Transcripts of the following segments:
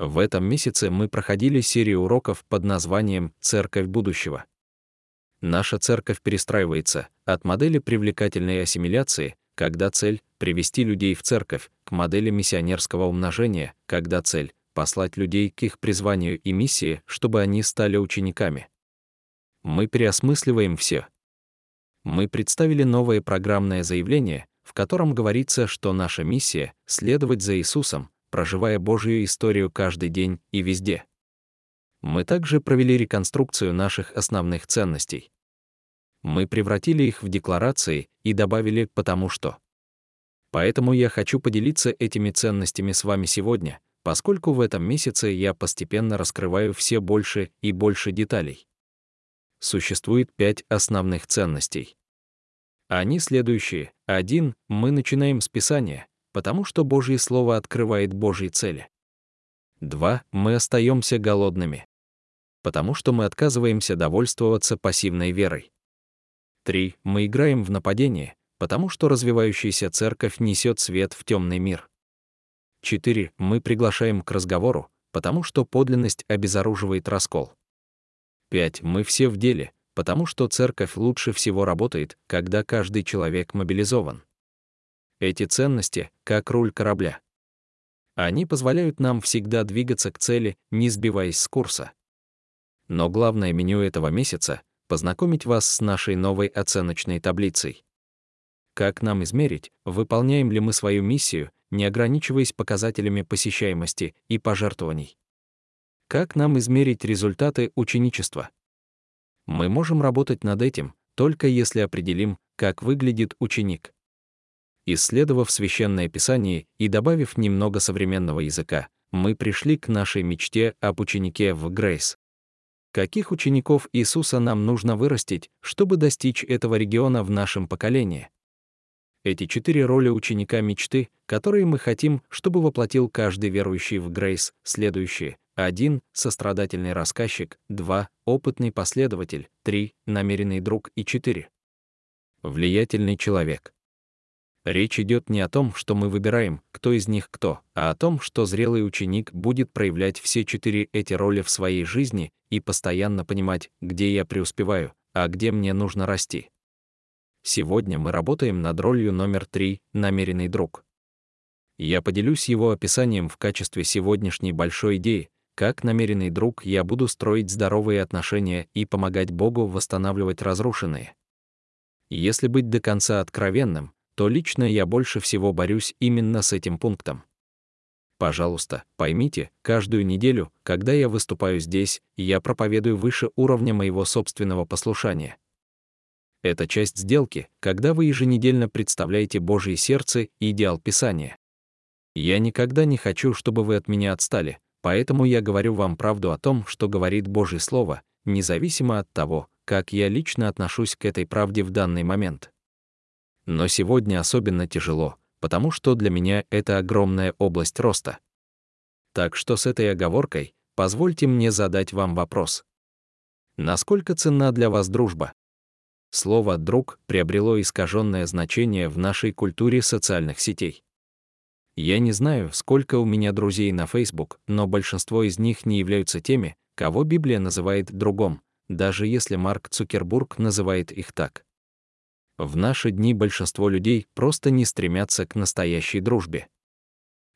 В этом месяце мы проходили серию уроков под названием «Церковь будущего». Наша церковь перестраивается от модели привлекательной ассимиляции, когда цель — привести людей в церковь, к модели миссионерского умножения, когда цель — послать людей к их призванию и миссии, чтобы они стали учениками. Мы переосмысливаем все. Мы представили новое программное заявление, в котором говорится, что наша миссия — следовать за Иисусом, проживая Божью историю каждый день и везде. Мы также провели реконструкцию наших основных ценностей. Мы превратили их в декларации и добавили «потому что». Поэтому я хочу поделиться этими ценностями с вами сегодня, поскольку в этом месяце я постепенно раскрываю все больше и больше деталей. Существует пять основных ценностей. Они следующие. Один, мы начинаем с Писания, потому что Божье Слово открывает Божьи цели. Два, мы остаемся голодными, потому что мы отказываемся довольствоваться пассивной верой. Три, мы играем в нападение, потому что развивающаяся церковь несет свет в темный мир. Четыре, мы приглашаем к разговору, потому что подлинность обезоруживает раскол. Пять, мы все в деле, потому что церковь лучше всего работает, когда каждый человек мобилизован. Эти ценности — как руль корабля. Они позволяют нам всегда двигаться к цели, не сбиваясь с курса. Но главное меню этого месяца — познакомить вас с нашей новой оценочной таблицей. Как нам измерить, выполняем ли мы свою миссию, не ограничиваясь показателями посещаемости и пожертвований? Как нам измерить результаты ученичества? Мы можем работать над этим, только если определим, как выглядит ученик. Исследовав священное писание и добавив немного современного языка, мы пришли к нашей мечте об ученике в Грейс. Каких учеников Иисуса нам нужно вырастить, чтобы достичь этого региона в нашем поколении? Эти четыре роли ученика мечты, которые мы хотим, чтобы воплотил каждый верующий в Грейс, следующие. 1. Сострадательный рассказчик. 2. Опытный последователь. 3. Намеренный друг. И 4. Влиятельный человек. Речь идет не о том, что мы выбираем, кто из них кто, а о том, что зрелый ученик будет проявлять все четыре эти роли в своей жизни и постоянно понимать, где я преуспеваю, а где мне нужно расти. Сегодня мы работаем над ролью номер три «Намеренный друг». Я поделюсь его описанием в качестве сегодняшней большой идеи, как намеренный друг я буду строить здоровые отношения и помогать Богу восстанавливать разрушенные. Если быть до конца откровенным, то лично я больше всего борюсь именно с этим пунктом. Пожалуйста, поймите, каждую неделю, когда я выступаю здесь, я проповедую выше уровня моего собственного послушания. Это часть сделки, когда вы еженедельно представляете Божье сердце и идеал Писания. Я никогда не хочу, чтобы вы от меня отстали, поэтому я говорю вам правду о том, что говорит Божье Слово, независимо от того, как я лично отношусь к этой правде в данный момент. Но сегодня особенно тяжело, потому что для меня это огромная область роста. Так что с этой оговоркой позвольте мне задать вам вопрос. Насколько ценна для вас дружба? Слово «друг» приобрело искаженное значение в нашей культуре социальных сетей. Я не знаю, сколько у меня друзей на Facebook, но большинство из них не являются теми, кого Библия называет другом, даже если Марк Цукербург называет их так. В наши дни большинство людей просто не стремятся к настоящей дружбе.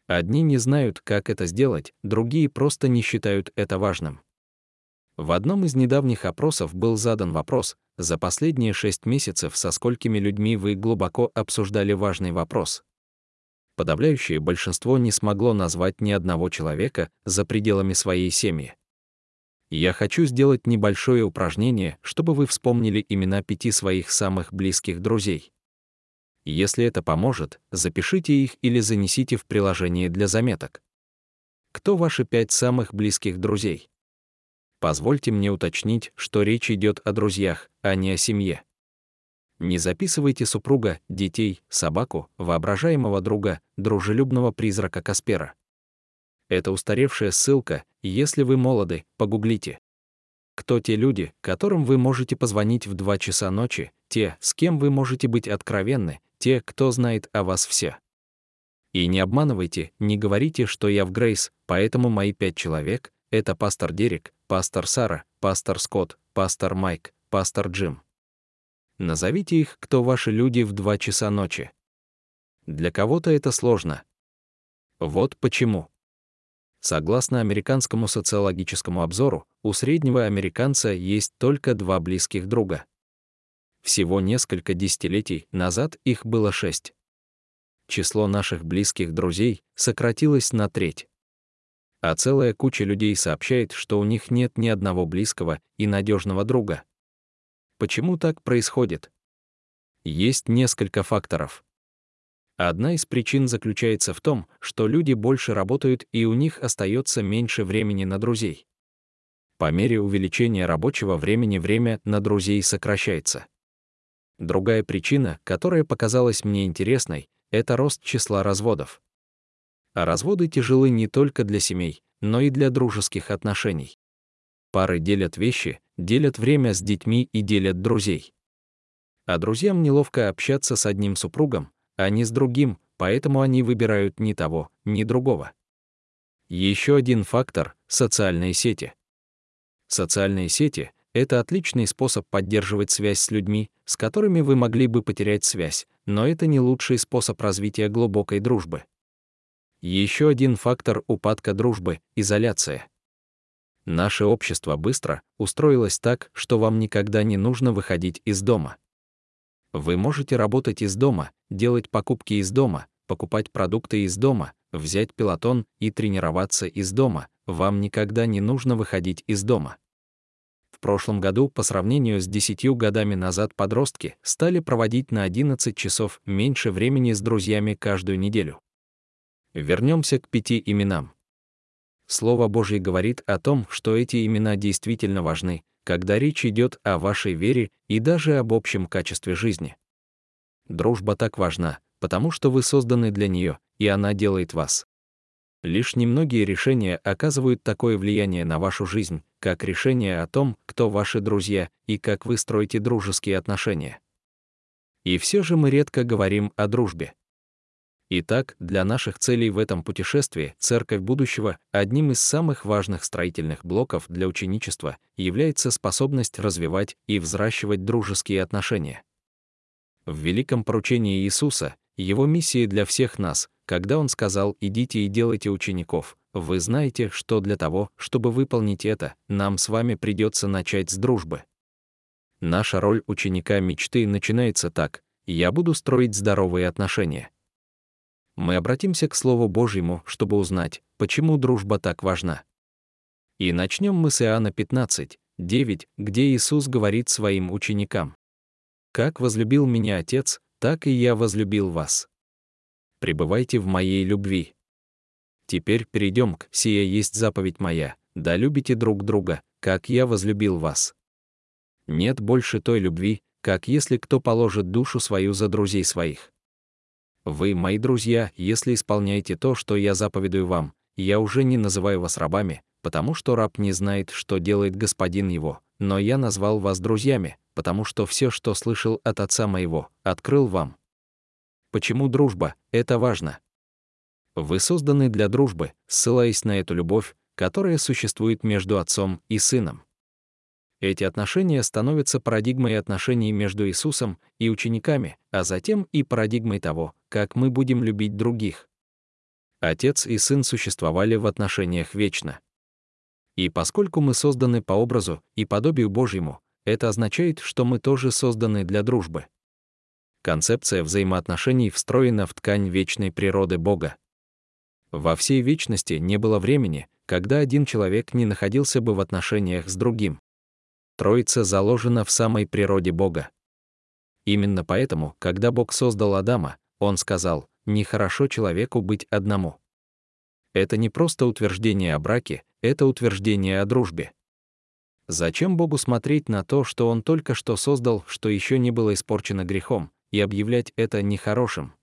Одни не знают, как это сделать, другие просто не считают это важным. В одном из недавних опросов был задан вопрос, за последние шесть месяцев со сколькими людьми вы глубоко обсуждали важный вопрос. Подавляющее большинство не смогло назвать ни одного человека за пределами своей семьи. Я хочу сделать небольшое упражнение, чтобы вы вспомнили имена пяти своих самых близких друзей. Если это поможет, запишите их или занесите в приложение для заметок. Кто ваши пять самых близких друзей? Позвольте мне уточнить, что речь идет о друзьях, а не о семье. Не записывайте супруга, детей, собаку, воображаемого друга, дружелюбного призрака Каспера. Это устаревшая ссылка, если вы молоды, погуглите. Кто те люди, которым вы можете позвонить в 2 часа ночи, те, с кем вы можете быть откровенны, те, кто знает о вас все. И не обманывайте, не говорите, что я в Грейс, поэтому мои пять человек — это пастор Дерек, пастор Сара, пастор Скотт, пастор Майк, пастор Джим. Назовите их, кто ваши люди в два часа ночи. Для кого-то это сложно. Вот почему. Согласно американскому социологическому обзору, у среднего американца есть только два близких друга. Всего несколько десятилетий назад их было шесть. Число наших близких друзей сократилось на треть. А целая куча людей сообщает, что у них нет ни одного близкого и надежного друга. Почему так происходит? Есть несколько факторов. Одна из причин заключается в том, что люди больше работают и у них остается меньше времени на друзей. По мере увеличения рабочего времени время на друзей сокращается. Другая причина, которая показалась мне интересной, это рост числа разводов. А разводы тяжелы не только для семей, но и для дружеских отношений. Пары делят вещи, делят время с детьми и делят друзей. А друзьям неловко общаться с одним супругом, а не с другим, поэтому они выбирают ни того, ни другого. Еще один фактор — социальные сети. Социальные сети — это отличный способ поддерживать связь с людьми, с которыми вы могли бы потерять связь, но это не лучший способ развития глубокой дружбы. Еще один фактор упадка дружбы — изоляция. Наше общество быстро устроилось так, что вам никогда не нужно выходить из дома. Вы можете работать из дома, делать покупки из дома, покупать продукты из дома, взять пилотон и тренироваться из дома. Вам никогда не нужно выходить из дома. В прошлом году, по сравнению с 10 годами назад, подростки стали проводить на 11 часов меньше времени с друзьями каждую неделю. Вернемся к пяти именам. Слово Божье говорит о том, что эти имена действительно важны, когда речь идет о вашей вере и даже об общем качестве жизни. Дружба так важна, потому что вы созданы для нее, и она делает вас. Лишь немногие решения оказывают такое влияние на вашу жизнь, как решение о том, кто ваши друзья и как вы строите дружеские отношения. И все же мы редко говорим о дружбе. Итак, для наших целей в этом путешествии Церковь будущего одним из самых важных строительных блоков для ученичества является способность развивать и взращивать дружеские отношения. В великом поручении Иисуса, его миссии для всех нас, когда он сказал «идите и делайте учеников», вы знаете, что для того, чтобы выполнить это, нам с вами придется начать с дружбы. Наша роль ученика мечты начинается так «я буду строить здоровые отношения» мы обратимся к Слову Божьему, чтобы узнать, почему дружба так важна. И начнем мы с Иоанна 15, 9, где Иисус говорит своим ученикам. «Как возлюбил меня Отец, так и я возлюбил вас. Пребывайте в моей любви. Теперь перейдем к «Сия есть заповедь моя, да любите друг друга, как я возлюбил вас». Нет больше той любви, как если кто положит душу свою за друзей своих. Вы, мои друзья, если исполняете то, что я заповедую вам, я уже не называю вас рабами, потому что раб не знает, что делает господин его, но я назвал вас друзьями, потому что все, что слышал от отца моего, открыл вам. Почему дружба? Это важно. Вы созданы для дружбы, ссылаясь на эту любовь, которая существует между отцом и сыном. Эти отношения становятся парадигмой отношений между Иисусом и учениками, а затем и парадигмой того, как мы будем любить других. Отец и Сын существовали в отношениях вечно. И поскольку мы созданы по образу и подобию Божьему, это означает, что мы тоже созданы для дружбы. Концепция взаимоотношений встроена в ткань вечной природы Бога. Во всей вечности не было времени, когда один человек не находился бы в отношениях с другим. Троица заложена в самой природе Бога. Именно поэтому, когда Бог создал Адама, Он сказал, «Нехорошо человеку быть одному». Это не просто утверждение о браке, это утверждение о дружбе. Зачем Богу смотреть на то, что Он только что создал, что еще не было испорчено грехом, и объявлять это нехорошим?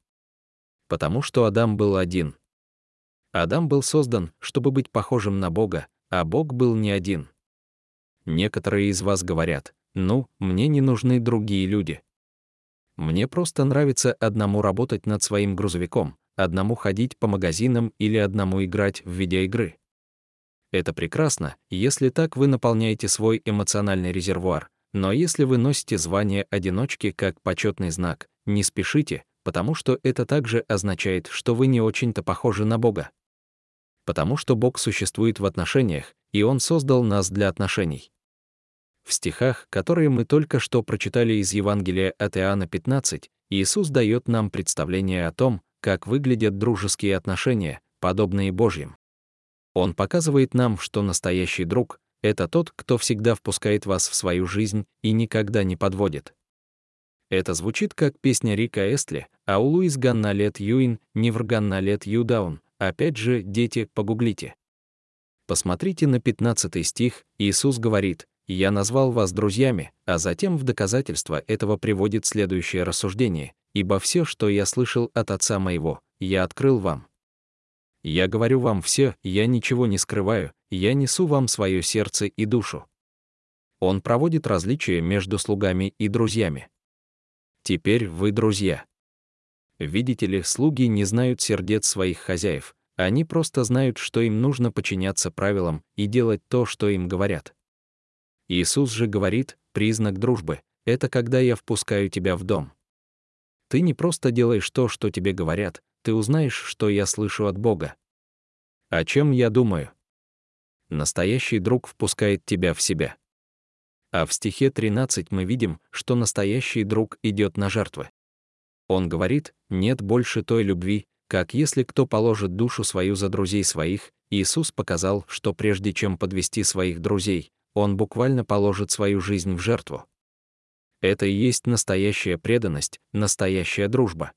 Потому что Адам был один. Адам был создан, чтобы быть похожим на Бога, а Бог был не один. Некоторые из вас говорят, ну, мне не нужны другие люди. Мне просто нравится одному работать над своим грузовиком, одному ходить по магазинам или одному играть в видеоигры. Это прекрасно, если так вы наполняете свой эмоциональный резервуар, но если вы носите звание одиночки как почетный знак, не спешите, потому что это также означает, что вы не очень-то похожи на Бога. Потому что Бог существует в отношениях, и Он создал нас для отношений. В стихах, которые мы только что прочитали из Евангелия от Иоанна 15, Иисус дает нам представление о том, как выглядят дружеские отношения, подобные Божьим. Он показывает нам, что настоящий друг — это тот, кто всегда впускает вас в свою жизнь и никогда не подводит. Это звучит как песня Рика Эстли, а у Луис Ганналет Юин, Нивр Ганналет Юдаун. Опять же, дети, погуглите. Посмотрите на 15 стих, Иисус говорит, «Я назвал вас друзьями», а затем в доказательство этого приводит следующее рассуждение, «Ибо все, что я слышал от Отца моего, я открыл вам». Я говорю вам все, я ничего не скрываю, я несу вам свое сердце и душу. Он проводит различия между слугами и друзьями. Теперь вы друзья. Видите ли, слуги не знают сердец своих хозяев, они просто знают, что им нужно подчиняться правилам и делать то, что им говорят. Иисус же говорит, признак дружбы — это когда я впускаю тебя в дом. Ты не просто делаешь то, что тебе говорят, ты узнаешь, что я слышу от Бога. О чем я думаю? Настоящий друг впускает тебя в себя. А в стихе 13 мы видим, что настоящий друг идет на жертвы. Он говорит, нет больше той любви, как если кто положит душу свою за друзей своих, Иисус показал, что прежде чем подвести своих друзей, он буквально положит свою жизнь в жертву. Это и есть настоящая преданность, настоящая дружба.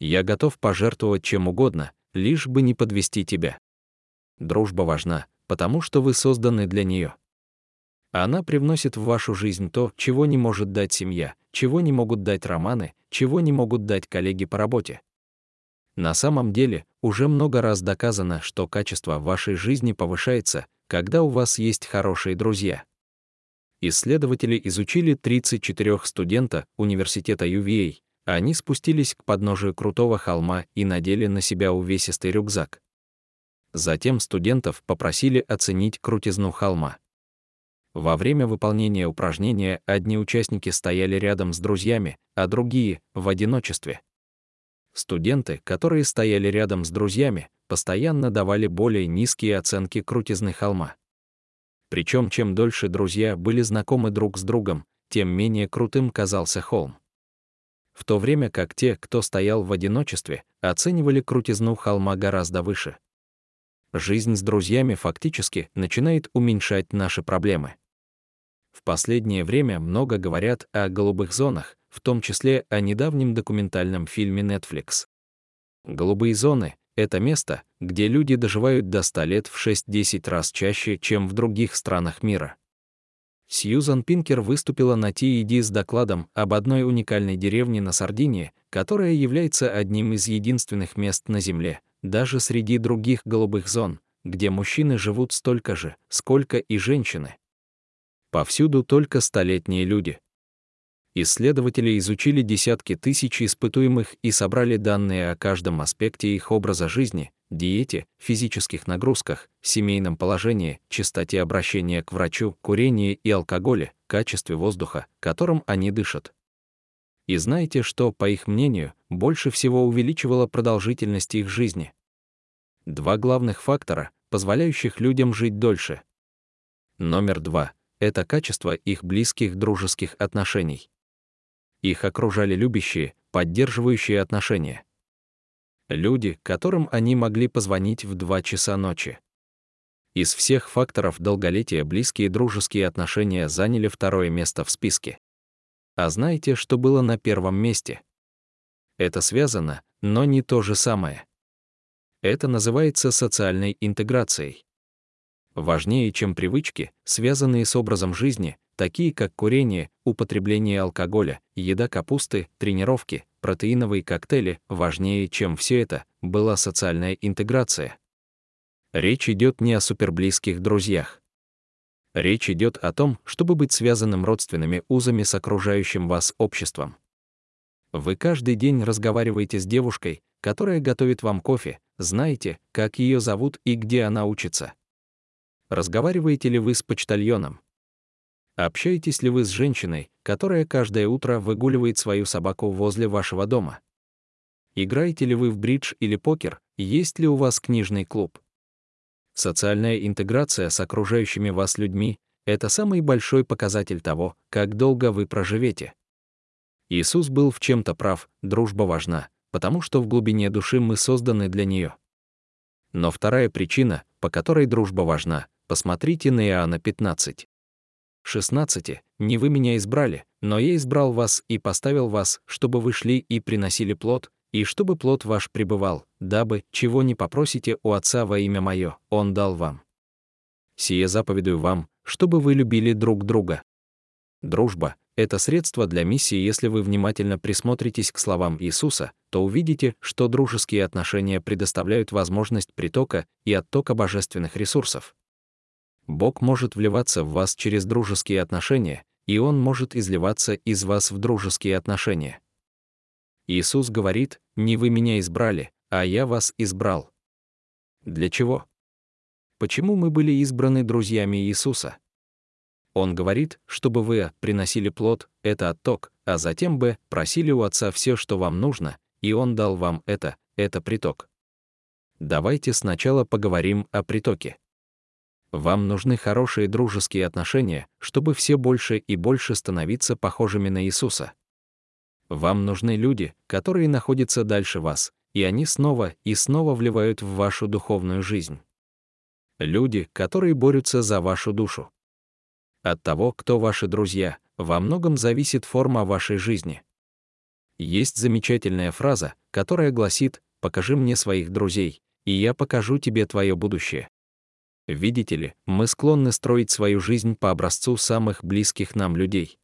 Я готов пожертвовать чем угодно, лишь бы не подвести тебя. Дружба важна, потому что вы созданы для нее. Она привносит в вашу жизнь то, чего не может дать семья, чего не могут дать романы, чего не могут дать коллеги по работе. На самом деле, уже много раз доказано, что качество вашей жизни повышается, когда у вас есть хорошие друзья. Исследователи изучили 34 студента университета UVA, они спустились к подножию крутого холма и надели на себя увесистый рюкзак. Затем студентов попросили оценить крутизну холма. Во время выполнения упражнения одни участники стояли рядом с друзьями, а другие — в одиночестве. Студенты, которые стояли рядом с друзьями, постоянно давали более низкие оценки крутизны холма. Причем чем дольше друзья были знакомы друг с другом, тем менее крутым казался холм в то время как те, кто стоял в одиночестве, оценивали крутизну холма гораздо выше. Жизнь с друзьями фактически начинает уменьшать наши проблемы. В последнее время много говорят о голубых зонах, в том числе о недавнем документальном фильме Netflix. Голубые зоны — это место, где люди доживают до 100 лет в 6-10 раз чаще, чем в других странах мира. Сьюзан Пинкер выступила на TED с докладом об одной уникальной деревне на Сардинии, которая является одним из единственных мест на Земле, даже среди других голубых зон, где мужчины живут столько же, сколько и женщины. Повсюду только столетние люди. Исследователи изучили десятки тысяч испытуемых и собрали данные о каждом аспекте их образа жизни, диете, физических нагрузках, семейном положении, частоте обращения к врачу, курении и алкоголе, качестве воздуха, которым они дышат. И знаете, что, по их мнению, больше всего увеличивало продолжительность их жизни? Два главных фактора, позволяющих людям жить дольше. Номер два — это качество их близких дружеских отношений. Их окружали любящие, поддерживающие отношения люди, которым они могли позвонить в 2 часа ночи. Из всех факторов долголетия близкие дружеские отношения заняли второе место в списке. А знаете, что было на первом месте? Это связано, но не то же самое. Это называется социальной интеграцией. Важнее, чем привычки, связанные с образом жизни, такие как курение, употребление алкоголя, еда капусты, тренировки, протеиновые коктейли, важнее, чем все это, была социальная интеграция. Речь идет не о суперблизких друзьях. Речь идет о том, чтобы быть связанным родственными узами с окружающим вас обществом. Вы каждый день разговариваете с девушкой, которая готовит вам кофе, знаете, как ее зовут и где она учится? Разговариваете ли вы с почтальоном? Общаетесь ли вы с женщиной, которая каждое утро выгуливает свою собаку возле вашего дома? Играете ли вы в бридж или покер? Есть ли у вас книжный клуб? Социальная интеграция с окружающими вас людьми — это самый большой показатель того, как долго вы проживете. Иисус был в чем-то прав, дружба важна, потому что в глубине души мы созданы для нее. Но вторая причина, по которой дружба важна, посмотрите на Иоанна 15. 16. «Не вы меня избрали, но я избрал вас и поставил вас, чтобы вы шли и приносили плод, и чтобы плод ваш пребывал, дабы, чего не попросите у Отца во имя Мое, Он дал вам. Сие заповедую вам, чтобы вы любили друг друга. Дружба — это средство для миссии, если вы внимательно присмотритесь к словам Иисуса, то увидите, что дружеские отношения предоставляют возможность притока и оттока божественных ресурсов. Бог может вливаться в вас через дружеские отношения, и Он может изливаться из вас в дружеские отношения. Иисус говорит, «Не вы меня избрали, а я вас избрал». Для чего? Почему мы были избраны друзьями Иисуса? Он говорит, чтобы вы приносили плод, это отток, а затем бы просили у Отца все, что вам нужно, и Он дал вам это, это приток. Давайте сначала поговорим о притоке. Вам нужны хорошие дружеские отношения, чтобы все больше и больше становиться похожими на Иисуса. Вам нужны люди, которые находятся дальше вас, и они снова и снова вливают в вашу духовную жизнь. Люди, которые борются за вашу душу. От того, кто ваши друзья, во многом зависит форма вашей жизни. Есть замечательная фраза, которая гласит «покажи мне своих друзей, и я покажу тебе твое будущее». Видите ли, мы склонны строить свою жизнь по образцу самых близких нам людей.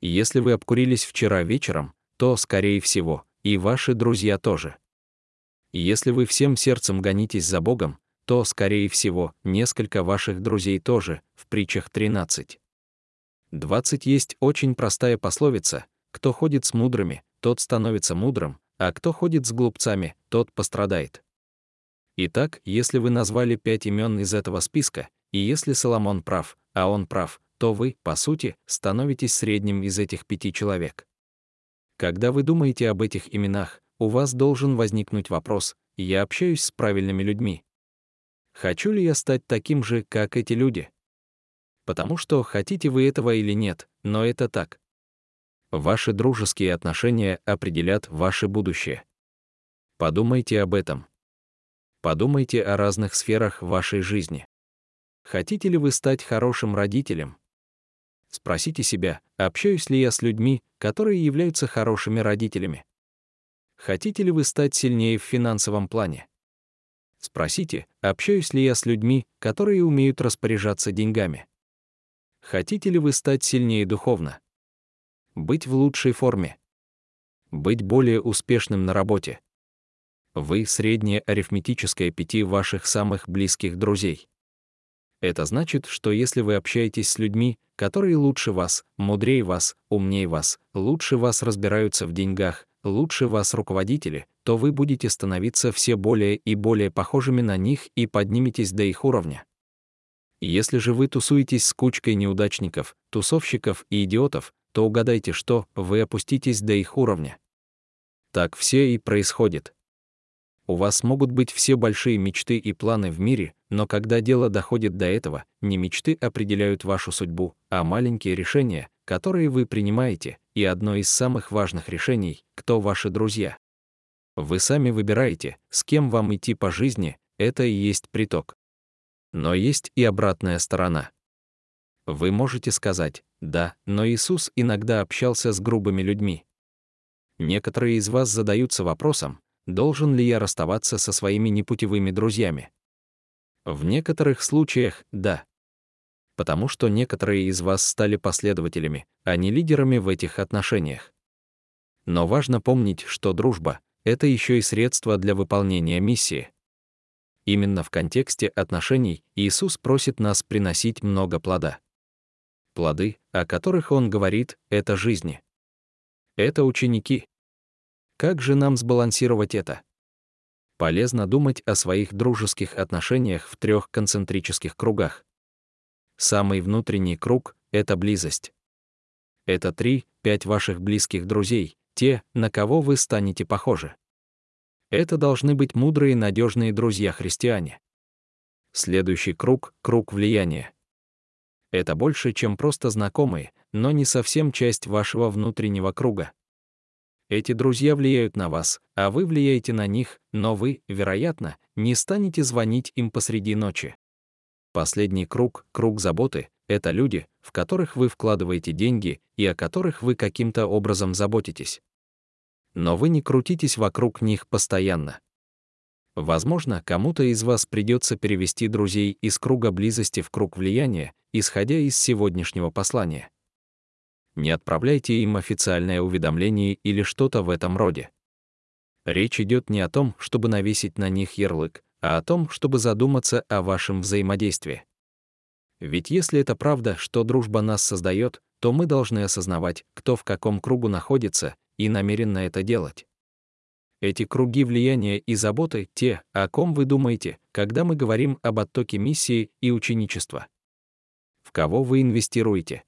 Если вы обкурились вчера вечером, то, скорее всего, и ваши друзья тоже. Если вы всем сердцем гонитесь за Богом, то, скорее всего, несколько ваших друзей тоже, в притчах 13. 20 есть очень простая пословица «Кто ходит с мудрыми, тот становится мудрым, а кто ходит с глупцами, тот пострадает». Итак, если вы назвали пять имен из этого списка, и если Соломон прав, а он прав, то вы, по сути, становитесь средним из этих пяти человек. Когда вы думаете об этих именах, у вас должен возникнуть вопрос «Я общаюсь с правильными людьми?» Хочу ли я стать таким же, как эти люди? Потому что хотите вы этого или нет, но это так. Ваши дружеские отношения определят ваше будущее. Подумайте об этом. Подумайте о разных сферах вашей жизни. Хотите ли вы стать хорошим родителем? Спросите себя, общаюсь ли я с людьми, которые являются хорошими родителями? Хотите ли вы стать сильнее в финансовом плане? Спросите, общаюсь ли я с людьми, которые умеют распоряжаться деньгами? Хотите ли вы стать сильнее духовно? Быть в лучшей форме? Быть более успешным на работе? Вы среднее арифметическое пяти ваших самых близких друзей. Это значит, что если вы общаетесь с людьми, которые лучше вас, мудрее вас, умнее вас, лучше вас разбираются в деньгах, лучше вас руководители, то вы будете становиться все более и более похожими на них и подниметесь до их уровня. Если же вы тусуетесь с кучкой неудачников, тусовщиков и идиотов, то угадайте, что вы опуститесь до их уровня. Так все и происходит. У вас могут быть все большие мечты и планы в мире, но когда дело доходит до этого, не мечты определяют вашу судьбу, а маленькие решения, которые вы принимаете, и одно из самых важных решений — кто ваши друзья. Вы сами выбираете, с кем вам идти по жизни, это и есть приток. Но есть и обратная сторона. Вы можете сказать, да, но Иисус иногда общался с грубыми людьми. Некоторые из вас задаются вопросом, должен ли я расставаться со своими непутевыми друзьями. В некоторых случаях — да. Потому что некоторые из вас стали последователями, а не лидерами в этих отношениях. Но важно помнить, что дружба — это еще и средство для выполнения миссии. Именно в контексте отношений Иисус просит нас приносить много плода. Плоды, о которых Он говорит, — это жизни. Это ученики. Как же нам сбалансировать это? Полезно думать о своих дружеских отношениях в трех концентрических кругах. Самый внутренний круг — это близость. Это три-пять ваших близких друзей, те, на кого вы станете похожи. Это должны быть мудрые, надежные друзья-христиане. Следующий круг — круг влияния. Это больше, чем просто знакомые, но не совсем часть вашего внутреннего круга. Эти друзья влияют на вас, а вы влияете на них, но вы, вероятно, не станете звонить им посреди ночи. Последний круг, круг заботы, это люди, в которых вы вкладываете деньги и о которых вы каким-то образом заботитесь. Но вы не крутитесь вокруг них постоянно. Возможно, кому-то из вас придется перевести друзей из круга близости в круг влияния, исходя из сегодняшнего послания. Не отправляйте им официальное уведомление или что-то в этом роде. Речь идет не о том, чтобы навесить на них ярлык, а о том, чтобы задуматься о вашем взаимодействии. Ведь если это правда, что дружба нас создает, то мы должны осознавать, кто в каком кругу находится, и намеренно это делать. Эти круги влияния и заботы — те, о ком вы думаете, когда мы говорим об оттоке миссии и ученичества. В кого вы инвестируете?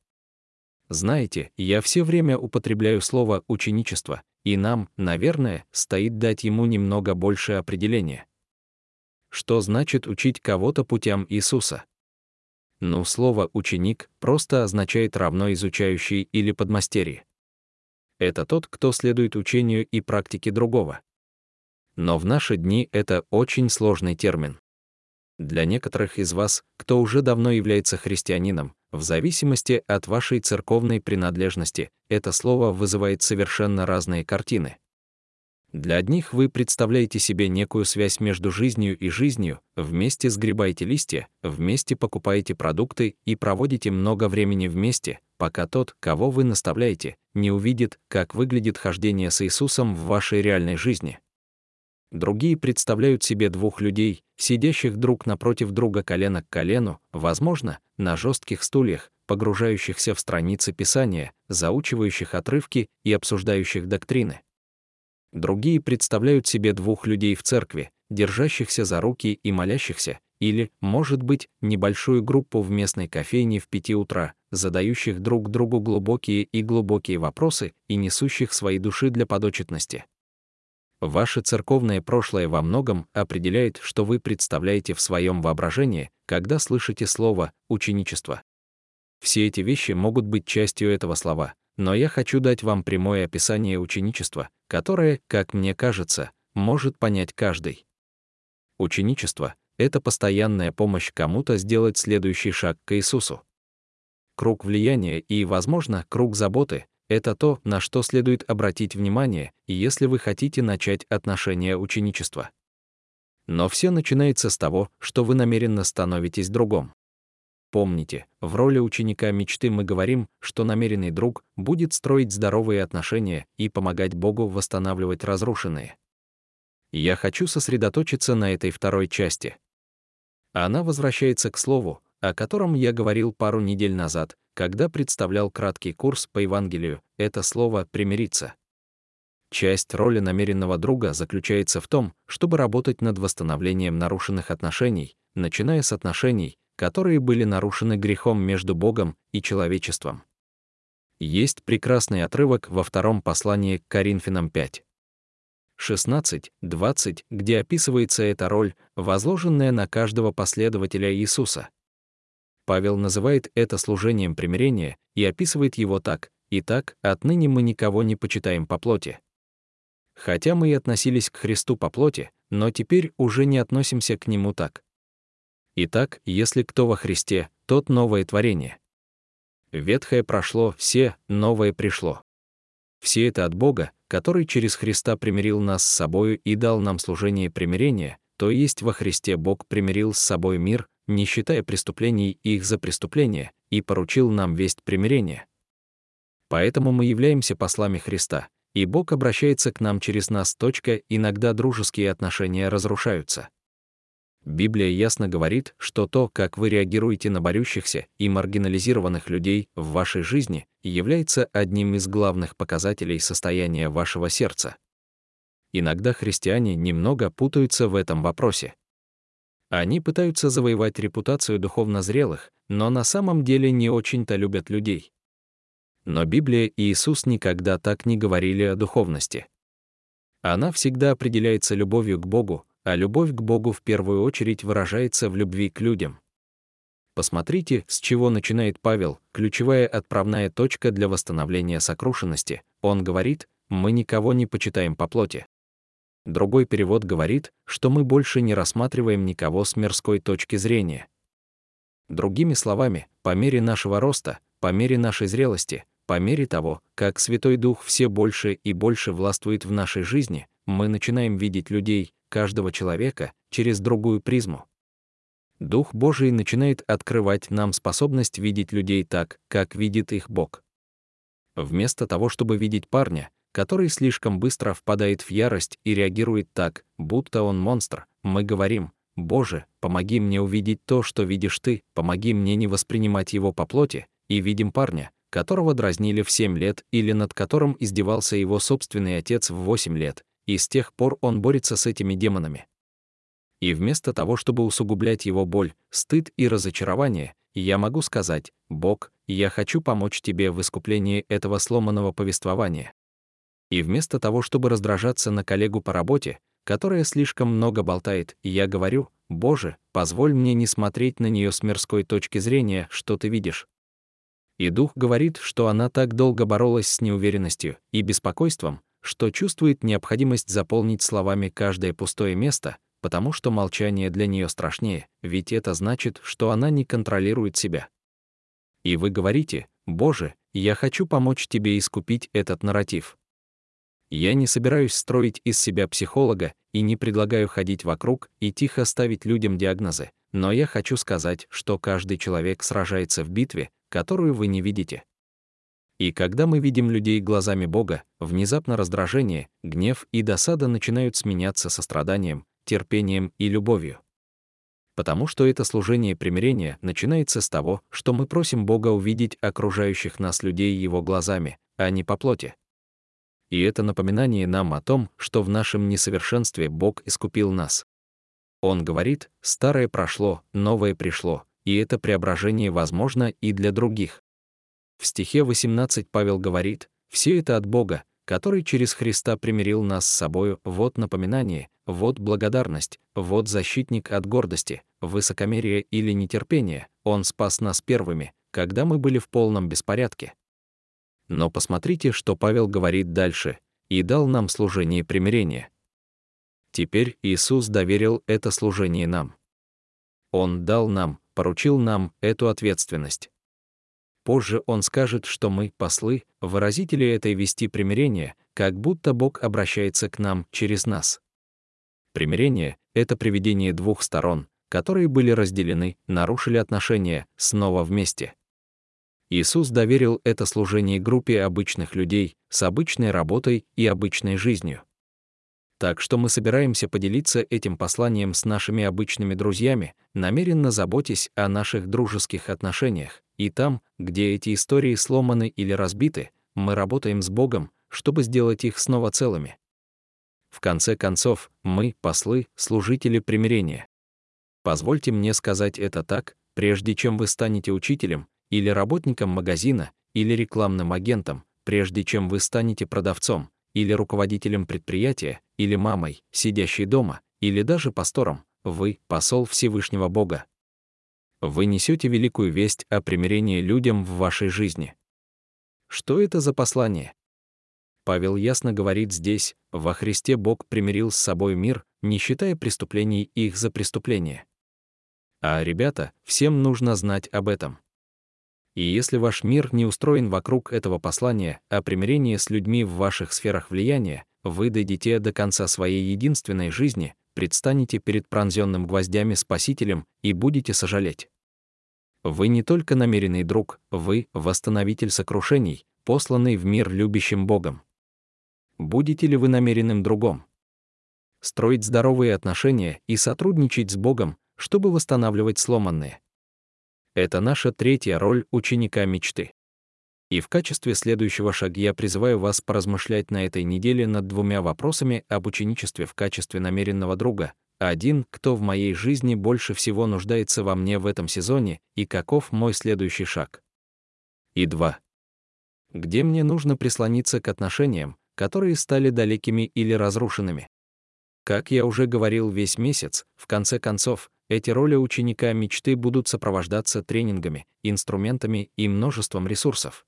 Знаете, я все время употребляю слово «ученичество», и нам, наверное, стоит дать ему немного больше определения. Что значит учить кого-то путям Иисуса? Ну, слово «ученик» просто означает равно изучающий или подмастерье. Это тот, кто следует учению и практике другого. Но в наши дни это очень сложный термин. Для некоторых из вас, кто уже давно является христианином, в зависимости от вашей церковной принадлежности, это слово вызывает совершенно разные картины. Для одних вы представляете себе некую связь между жизнью и жизнью, вместе сгребаете листья, вместе покупаете продукты и проводите много времени вместе, пока тот, кого вы наставляете, не увидит, как выглядит хождение с Иисусом в вашей реальной жизни. Другие представляют себе двух людей, сидящих друг напротив друга колено к колену, возможно, на жестких стульях, погружающихся в страницы Писания, заучивающих отрывки и обсуждающих доктрины. Другие представляют себе двух людей в церкви, держащихся за руки и молящихся, или, может быть, небольшую группу в местной кофейне в пяти утра, задающих друг другу глубокие и глубокие вопросы и несущих свои души для подочетности. Ваше церковное прошлое во многом определяет, что вы представляете в своем воображении, когда слышите слово «ученичество». Все эти вещи могут быть частью этого слова, но я хочу дать вам прямое описание ученичества, которое, как мне кажется, может понять каждый. Ученичество — это постоянная помощь кому-то сделать следующий шаг к Иисусу. Круг влияния и, возможно, круг заботы — это то, на что следует обратить внимание, если вы хотите начать отношения ученичества. Но все начинается с того, что вы намеренно становитесь другом. Помните, в роли ученика мечты мы говорим, что намеренный друг будет строить здоровые отношения и помогать Богу восстанавливать разрушенные. Я хочу сосредоточиться на этой второй части. Она возвращается к слову, о котором я говорил пару недель назад, когда представлял краткий курс по Евангелию, это слово «примириться». Часть роли намеренного друга заключается в том, чтобы работать над восстановлением нарушенных отношений, начиная с отношений, которые были нарушены грехом между Богом и человечеством. Есть прекрасный отрывок во втором послании к Коринфянам 5. 16-20, где описывается эта роль, возложенная на каждого последователя Иисуса. Павел называет это служением примирения и описывает его так «Итак, отныне мы никого не почитаем по плоти». Хотя мы и относились к Христу по плоти, но теперь уже не относимся к Нему так. Итак, если кто во Христе, тот новое творение. Ветхое прошло, все, новое пришло. Все это от Бога, который через Христа примирил нас с собою и дал нам служение примирения, то есть во Христе Бог примирил с собой мир, не считая преступлений их за преступления, и поручил нам весть примирения. Поэтому мы являемся послами Христа, и Бог обращается к нам через нас. Точка, иногда дружеские отношения разрушаются. Библия ясно говорит, что то, как вы реагируете на борющихся и маргинализированных людей в вашей жизни, является одним из главных показателей состояния вашего сердца. Иногда христиане немного путаются в этом вопросе. Они пытаются завоевать репутацию духовно зрелых, но на самом деле не очень-то любят людей. Но Библия и Иисус никогда так не говорили о духовности. Она всегда определяется любовью к Богу, а любовь к Богу в первую очередь выражается в любви к людям. Посмотрите, с чего начинает Павел, ключевая отправная точка для восстановления сокрушенности. Он говорит, мы никого не почитаем по плоти. Другой перевод говорит, что мы больше не рассматриваем никого с мирской точки зрения. Другими словами, по мере нашего роста, по мере нашей зрелости, по мере того, как Святой Дух все больше и больше властвует в нашей жизни, мы начинаем видеть людей, каждого человека, через другую призму. Дух Божий начинает открывать нам способность видеть людей так, как видит их Бог. Вместо того, чтобы видеть парня, который слишком быстро впадает в ярость и реагирует так, будто он монстр, мы говорим, «Боже, помоги мне увидеть то, что видишь ты, помоги мне не воспринимать его по плоти», и видим парня, которого дразнили в 7 лет или над которым издевался его собственный отец в 8 лет, и с тех пор он борется с этими демонами. И вместо того, чтобы усугублять его боль, стыд и разочарование, я могу сказать, «Бог, я хочу помочь тебе в искуплении этого сломанного повествования». И вместо того, чтобы раздражаться на коллегу по работе, которая слишком много болтает, я говорю, «Боже, позволь мне не смотреть на нее с мирской точки зрения, что ты видишь». И Дух говорит, что она так долго боролась с неуверенностью и беспокойством, что чувствует необходимость заполнить словами каждое пустое место, потому что молчание для нее страшнее, ведь это значит, что она не контролирует себя. И вы говорите, «Боже, я хочу помочь тебе искупить этот нарратив». Я не собираюсь строить из себя психолога и не предлагаю ходить вокруг и тихо ставить людям диагнозы, но я хочу сказать, что каждый человек сражается в битве, которую вы не видите. И когда мы видим людей глазами Бога, внезапно раздражение, гнев и досада начинают сменяться состраданием, терпением и любовью. Потому что это служение примирения начинается с того, что мы просим Бога увидеть окружающих нас людей Его глазами, а не по плоти. И это напоминание нам о том, что в нашем несовершенстве Бог искупил нас. Он говорит, старое прошло, новое пришло, и это преображение возможно и для других. В стихе 18 Павел говорит, «Все это от Бога, который через Христа примирил нас с собою, вот напоминание, вот благодарность, вот защитник от гордости, высокомерия или нетерпения, Он спас нас первыми, когда мы были в полном беспорядке. Но посмотрите, что Павел говорит дальше, и дал нам служение примирения. Теперь Иисус доверил это служение нам. Он дал нам, поручил нам эту ответственность. Позже он скажет, что мы, послы, выразители этой вести примирения, как будто Бог обращается к нам через нас. Примирение — это приведение двух сторон, которые были разделены, нарушили отношения, снова вместе. Иисус доверил это служение группе обычных людей с обычной работой и обычной жизнью. Так что мы собираемся поделиться этим посланием с нашими обычными друзьями, намеренно заботясь о наших дружеских отношениях. И там, где эти истории сломаны или разбиты, мы работаем с Богом, чтобы сделать их снова целыми. В конце концов, мы, послы, служители примирения. Позвольте мне сказать это так, прежде чем вы станете учителем, или работником магазина, или рекламным агентом, прежде чем вы станете продавцом, или руководителем предприятия, или мамой, сидящей дома, или даже пастором, вы — посол Всевышнего Бога. Вы несете великую весть о примирении людям в вашей жизни. Что это за послание? Павел ясно говорит здесь, во Христе Бог примирил с собой мир, не считая преступлений их за преступления. А, ребята, всем нужно знать об этом. И если ваш мир не устроен вокруг этого послания о примирении с людьми в ваших сферах влияния, вы дойдете до конца своей единственной жизни, предстанете перед пронзенным гвоздями Спасителем и будете сожалеть. Вы не только намеренный друг, вы — восстановитель сокрушений, посланный в мир любящим Богом. Будете ли вы намеренным другом? Строить здоровые отношения и сотрудничать с Богом, чтобы восстанавливать сломанные. Это наша третья роль ученика мечты. И в качестве следующего шага я призываю вас поразмышлять на этой неделе над двумя вопросами об ученичестве в качестве намеренного друга. Один, кто в моей жизни больше всего нуждается во мне в этом сезоне, и каков мой следующий шаг. И два. Где мне нужно прислониться к отношениям, которые стали далекими или разрушенными. Как я уже говорил весь месяц, в конце концов, эти роли ученика мечты будут сопровождаться тренингами, инструментами и множеством ресурсов.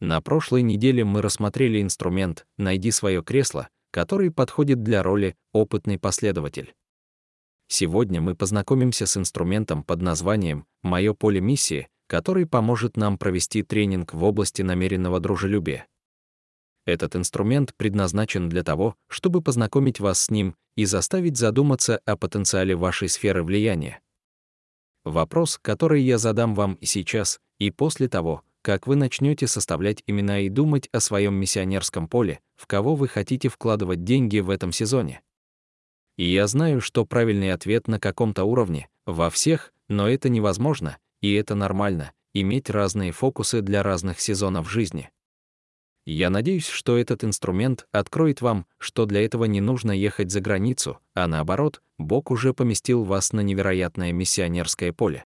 На прошлой неделе мы рассмотрели инструмент «Найди свое кресло», который подходит для роли «Опытный последователь». Сегодня мы познакомимся с инструментом под названием «Мое поле миссии», который поможет нам провести тренинг в области намеренного дружелюбия. Этот инструмент предназначен для того, чтобы познакомить вас с ним и заставить задуматься о потенциале вашей сферы влияния. Вопрос, который я задам вам и сейчас, и после того, как вы начнете составлять имена и думать о своем миссионерском поле, в кого вы хотите вкладывать деньги в этом сезоне. И я знаю, что правильный ответ на каком-то уровне, во всех, но это невозможно, и это нормально, иметь разные фокусы для разных сезонов жизни. Я надеюсь, что этот инструмент откроет вам, что для этого не нужно ехать за границу, а наоборот, Бог уже поместил вас на невероятное миссионерское поле.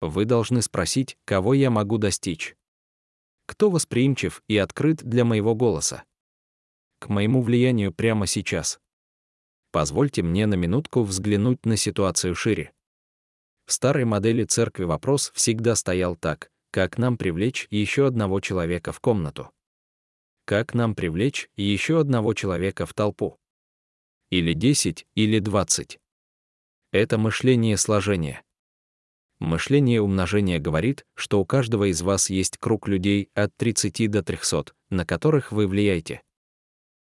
Вы должны спросить, кого я могу достичь. Кто восприимчив и открыт для моего голоса? К моему влиянию прямо сейчас. Позвольте мне на минутку взглянуть на ситуацию шире. В старой модели церкви вопрос всегда стоял так, как нам привлечь еще одного человека в комнату как нам привлечь еще одного человека в толпу. Или 10, или 20. Это мышление сложения. Мышление умножения говорит, что у каждого из вас есть круг людей от 30 до 300, на которых вы влияете.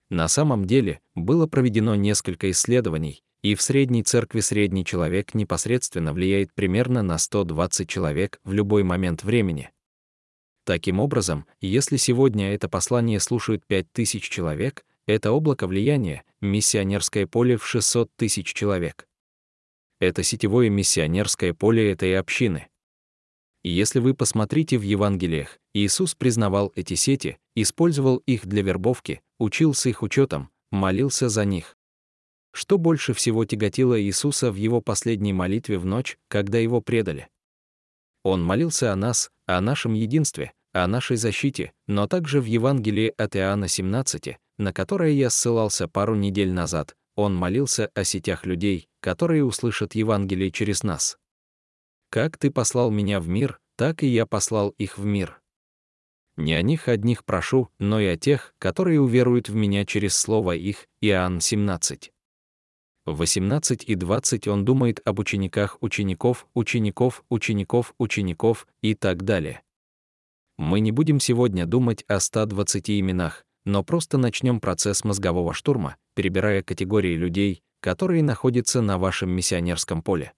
На самом деле, было проведено несколько исследований, и в средней церкви средний человек непосредственно влияет примерно на 120 человек в любой момент времени. Таким образом, если сегодня это послание слушают 5000 человек, это облако влияния, миссионерское поле в 600 тысяч человек. Это сетевое миссионерское поле этой общины. И если вы посмотрите в Евангелиях, Иисус признавал эти сети, использовал их для вербовки, учился их учетом, молился за них. Что больше всего тяготило Иисуса в его последней молитве в ночь, когда его предали? Он молился о нас, о нашем единстве, о нашей защите, но также в Евангелии от Иоанна 17, на которое я ссылался пару недель назад, он молился о сетях людей, которые услышат Евангелие через нас. «Как ты послал меня в мир, так и я послал их в мир». Не о них одних прошу, но и о тех, которые уверуют в меня через слово их, Иоанн 17. В 18 и 20 он думает об учениках учеников, учеников, учеников, учеников и так далее. Мы не будем сегодня думать о 120 именах, но просто начнем процесс мозгового штурма, перебирая категории людей, которые находятся на вашем миссионерском поле.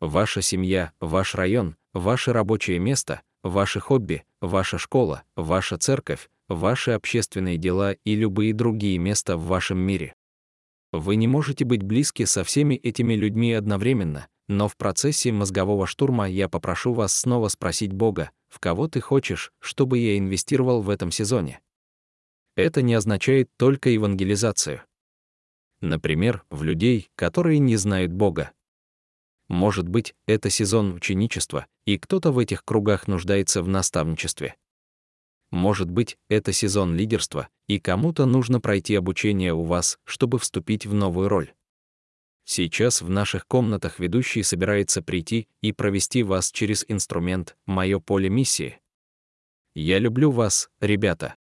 Ваша семья, ваш район, ваше рабочее место, ваши хобби, ваша школа, ваша церковь, ваши общественные дела и любые другие места в вашем мире. Вы не можете быть близки со всеми этими людьми одновременно, но в процессе мозгового штурма я попрошу вас снова спросить Бога, в кого ты хочешь, чтобы я инвестировал в этом сезоне. Это не означает только евангелизацию. Например, в людей, которые не знают Бога. Может быть, это сезон ученичества, и кто-то в этих кругах нуждается в наставничестве. Может быть, это сезон лидерства, и кому-то нужно пройти обучение у вас, чтобы вступить в новую роль. Сейчас в наших комнатах ведущий собирается прийти и провести вас через инструмент «Мое поле миссии». Я люблю вас, ребята.